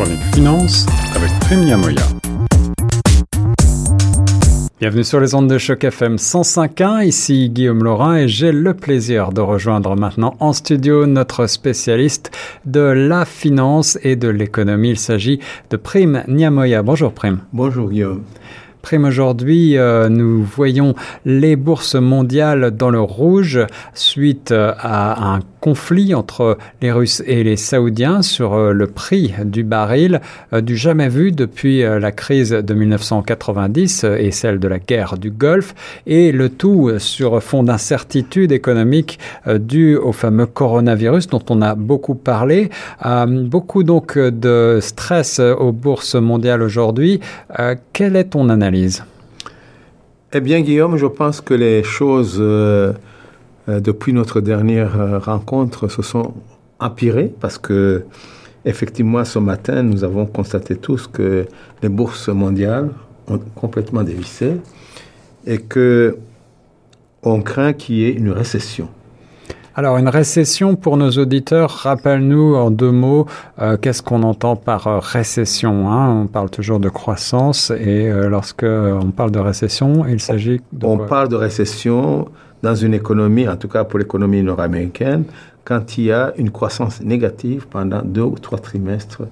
chronique finance avec Prime Moya. Bienvenue sur les ondes de choc FM 105.1, ici Guillaume Laurin et j'ai le plaisir de rejoindre maintenant en studio notre spécialiste de la finance et de l'économie. Il s'agit de Prime Niamoya. Bonjour Prime. Bonjour Guillaume. Prime aujourd'hui, euh, nous voyons les bourses mondiales dans le rouge suite euh, à un conflit entre les Russes et les Saoudiens sur euh, le prix du baril du jamais vu depuis la crise de 1990 et celle de la guerre du Golfe et le tout sur fond d'incertitude économique due au fameux coronavirus dont on a beaucoup parlé. beaucoup donc de stress aux bourses mondiales aujourd'hui. quelle est ton analyse? Eh bien, Guillaume, je pense que les choses, euh, euh, depuis notre dernière euh, rencontre, se sont empirées parce que, effectivement, ce matin, nous avons constaté tous que les bourses mondiales ont complètement dévissé et que on craint qu'il y ait une récession. Alors, une récession pour nos auditeurs, rappelle-nous en deux mots, euh, qu'est-ce qu'on entend par euh, récession hein? On parle toujours de croissance et euh, lorsque on parle de récession, il s'agit de... On parle de récession dans une économie, en tout cas pour l'économie nord-américaine, quand il y a une croissance négative pendant deux ou trois trimestres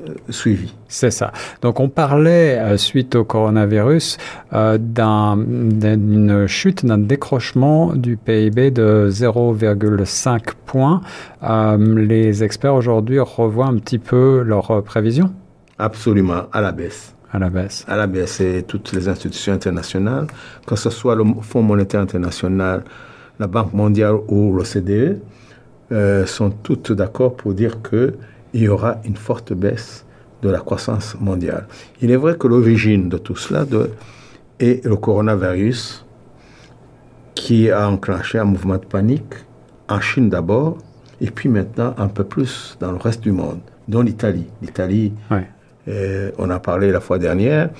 euh, suivi. C'est ça. Donc on parlait, euh, suite au coronavirus, euh, d'une chute, d'un décrochement du PIB de 0,5 points. les experts aujourd'hui revoient un petit peu leurs prévisions Absolument, à la baisse. À la baisse. À la baisse, et toutes les institutions internationales, que ce soit le Fonds monétaire international, la Banque mondiale ou l'OCDE, sont toutes d'accord pour dire que il y aura une forte baisse de la croissance mondiale. Il est vrai que l'origine de tout cela est le coronavirus qui a enclenché un mouvement de panique en Chine d'abord et puis maintenant un peu plus dans le reste du monde, dont l'Italie. L'Italie, on a parlé la fois dernière,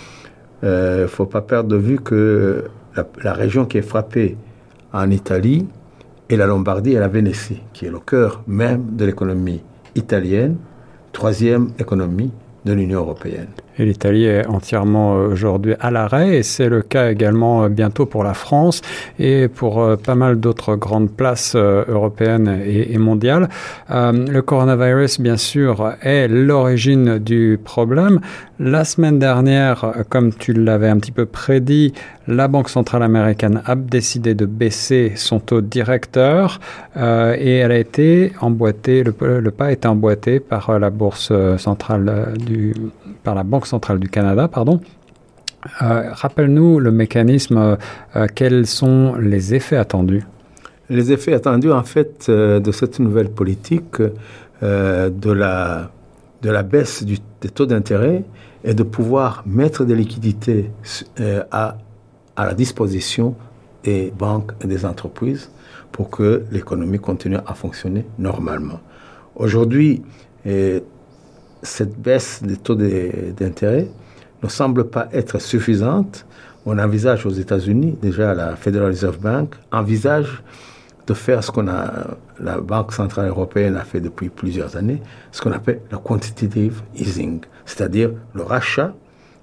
il euh, ne faut pas perdre de vue que la, la, région qui est frappée en Italie est la Lombardie et la Vénétie, qui est le cœur même de l'économie italienne, troisième économie de l'Union européenne. Et l'Italie est entièrement euh, aujourd'hui à l'arrêt et c'est le cas également euh, bientôt pour la France et pour euh, pas mal d'autres grandes places européennes et, mondiales. le coronavirus, bien sûr, est l'origine du problème. La semaine dernière, comme tu l'avais un petit peu prédit, la Banque centrale américaine a décidé de baisser son taux directeur et elle a été emboîtée, le, pas a été emboîté par la bourse centrale du, par la Banque centrale du Canada, pardon. Euh, rappelle-nous le mécanisme, euh, quels sont les effets attendus? Les effets attendus, en fait, euh, de cette nouvelle politique de, la, de la baisse du, des taux d'intérêt est de pouvoir mettre des liquidités à, à la disposition des banques et des entreprises pour que l'économie continue à fonctionner normalement. Aujourd'hui, cette baisse des taux d'intérêt ne semble pas être suffisante. On envisage aux États-Unis, déjà la Federal Reserve Bank envisage de faire ce qu'on a, la Banque centrale européenne a fait depuis plusieurs années, ce qu'on appelle le quantitative easing, c'est-à-dire le rachat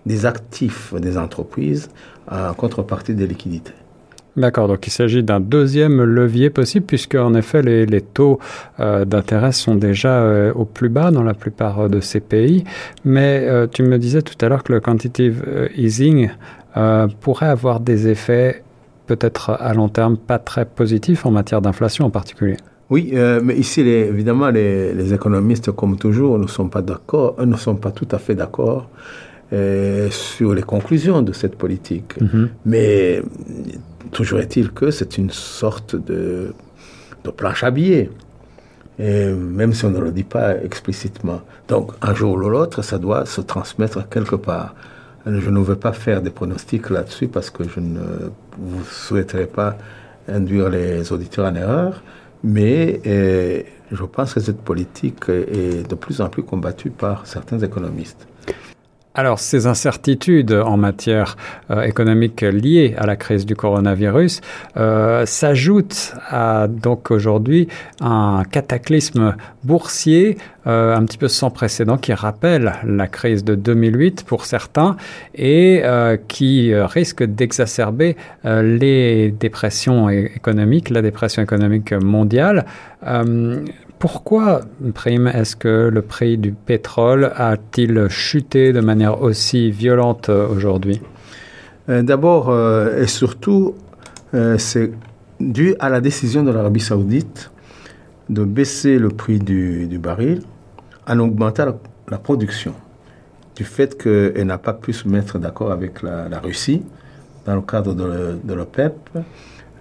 des actifs des entreprises en contrepartie des liquidités. D'accord, donc il s'agit d'un deuxième levier possible puisque en effet les, les taux euh, d'intérêt sont déjà euh, au plus bas dans la plupart de ces pays. Mais euh, tu me disais tout à l'heure que le quantitative easing pourrait avoir des effets peut-être à long terme pas très positifs en matière d'inflation en particulier. Oui, mais ici les, évidemment les, les, économistes comme toujours ne sont pas d'accord, ne sont pas tout à fait d'accord. Sur les conclusions de cette politique. Mm-hmm. Mais Toujours est-il que c'est une sorte de, de planche à billets. Et même si on ne le dit pas explicitement. Donc, un jour ou l'autre, ça doit se transmettre quelque part. Je ne veux pas faire des pronostics là-dessus parce que je ne vous souhaiterais pas induire les auditeurs en erreur, mais eh, je pense que cette politique est de plus en plus combattue par certains économistes. Alors, ces incertitudes en matière euh, économique liées à la crise du coronavirus euh, s'ajoutent à donc aujourd'hui un cataclysme boursier euh, un petit peu sans précédent qui rappelle la crise de 2008 pour certains et qui risque d'exacerber les dépressions économiques, la dépression économique mondiale. Pourquoi, Prime, est-ce que le prix du pétrole a-t-il chuté de manière aussi violente euh, aujourd'hui? Euh, D'abord euh, et surtout, c'est dû à la décision de l'Arabie saoudite de baisser le prix du, baril en augmentant la, production. Du fait qu'elle n'a pas pu se mettre d'accord avec la, Russie dans le cadre de, de l'OPEP,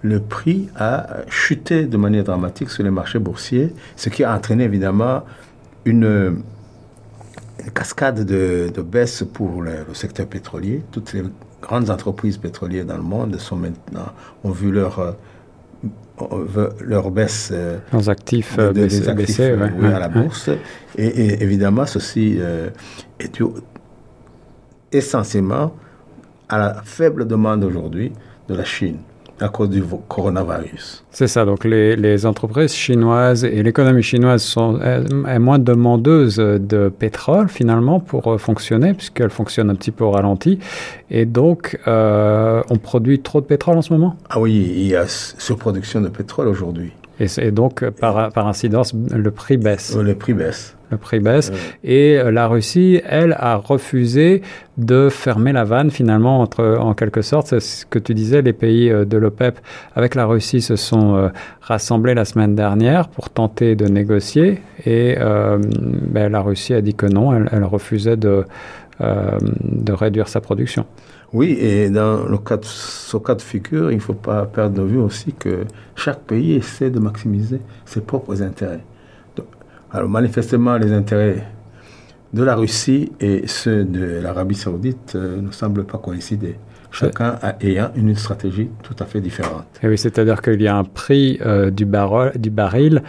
le prix a chuté de manière dramatique sur les marchés boursiers, ce qui a entraîné évidemment une, une cascade de, de baisse pour le, le secteur pétrolier. Toutes les grandes entreprises pétrolières dans le monde sont maintenant, ont vu leur, leur baisse euh, Leurs actifs de- euh, de- actifs, ouais, oui, ouais, à la ouais. bourse. Et, et évidemment, ceci euh, est dû essentiellement à la faible demande aujourd'hui de la Chine à cause du coronavirus. C'est ça, donc les, les entreprises chinoises et l'économie chinoise sont est, est moins demandeuse de pétrole finalement pour euh, fonctionner, puisqu'elle fonctionne un petit peu au ralenti. Et donc, euh, on produit trop de pétrole en ce moment? Ah oui, il y a surproduction de pétrole aujourd'hui. Et, et donc, euh, par, par incidence, le prix baisse. Euh, Les prix baissent. Le prix baisse. Et euh, la Russie, elle, a refusé de fermer la vanne finalement, entre, en quelque sorte. C'est ce que tu disais, les pays euh, de l'OPEP avec la Russie se sont euh, rassemblés la semaine dernière pour tenter de négocier. Et euh, ben, la Russie a dit que non, elle, elle refusait de, euh, de réduire sa production. Oui, et dans le cas de, ce cas de figure, il ne faut pas perdre de vue aussi que chaque pays essaie de maximiser ses propres intérêts. Alors manifestement, les intérêts de la Russie et ceux de l'Arabie saoudite euh, ne semblent pas coïncider. Chacun a, ayant une stratégie tout à fait différente. Et oui, c'est-à-dire qu'il y a un prix euh, du, barol, du baril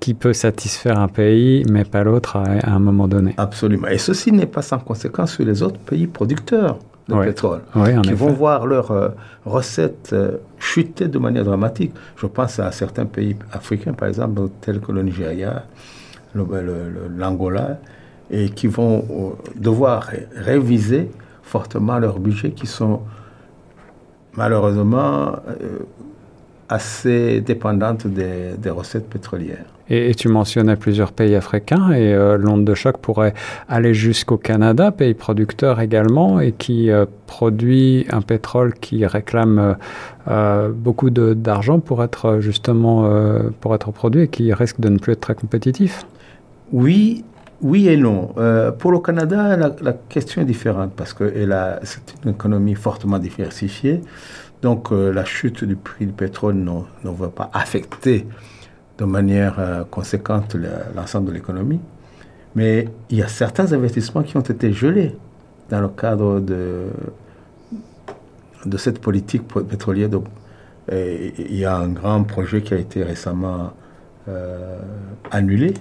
qui peut satisfaire un pays, mais pas l'autre à, à un moment donné. Absolument. Et ceci n'est pas sans conséquence sur les autres pays producteurs de Ouais. pétrole. Qui effet. vont voir leurs euh, recettes euh, chuter de manière dramatique. Je pense à certains pays africains, par exemple, tels que le Nigeria, l'Angola, et qui vont euh, devoir ré- réviser fortement leurs budgets qui sont malheureusement euh, assez dépendantes des, recettes pétrolières. Et, tu mentionnais plusieurs pays africains et euh, l'onde de choc pourrait aller jusqu'au Canada, pays producteur également et qui produit un pétrole qui réclame beaucoup d'argent pour être justement pour être produit et qui risque de ne plus être très compétitif. Oui, oui et non. Euh, pour le Canada, la, question est différente parce que c'est une économie fortement diversifiée. Donc euh, la chute du prix du pétrole ne, va pas affecter de manière euh, conséquente l'ensemble de l'économie. Mais il y a certains investissements qui ont été gelés dans le cadre de, cette politique po- pétrolière. Il y a un grand projet qui a été récemment annulé.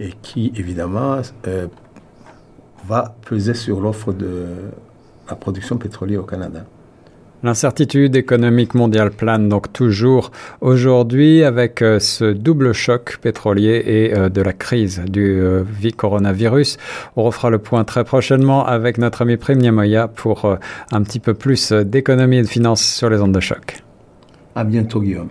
Et qui, évidemment, euh, va peser sur l'offre de la production pétrolière au Canada. L'incertitude économique mondiale plane donc toujours aujourd'hui avec euh, ce double choc pétrolier et euh, de la crise du euh, vi- coronavirus. On refera le point très prochainement avec notre ami Prime Niamoya pour un petit peu plus d'économie et de finances sur les ondes de choc. À bientôt, Guillaume.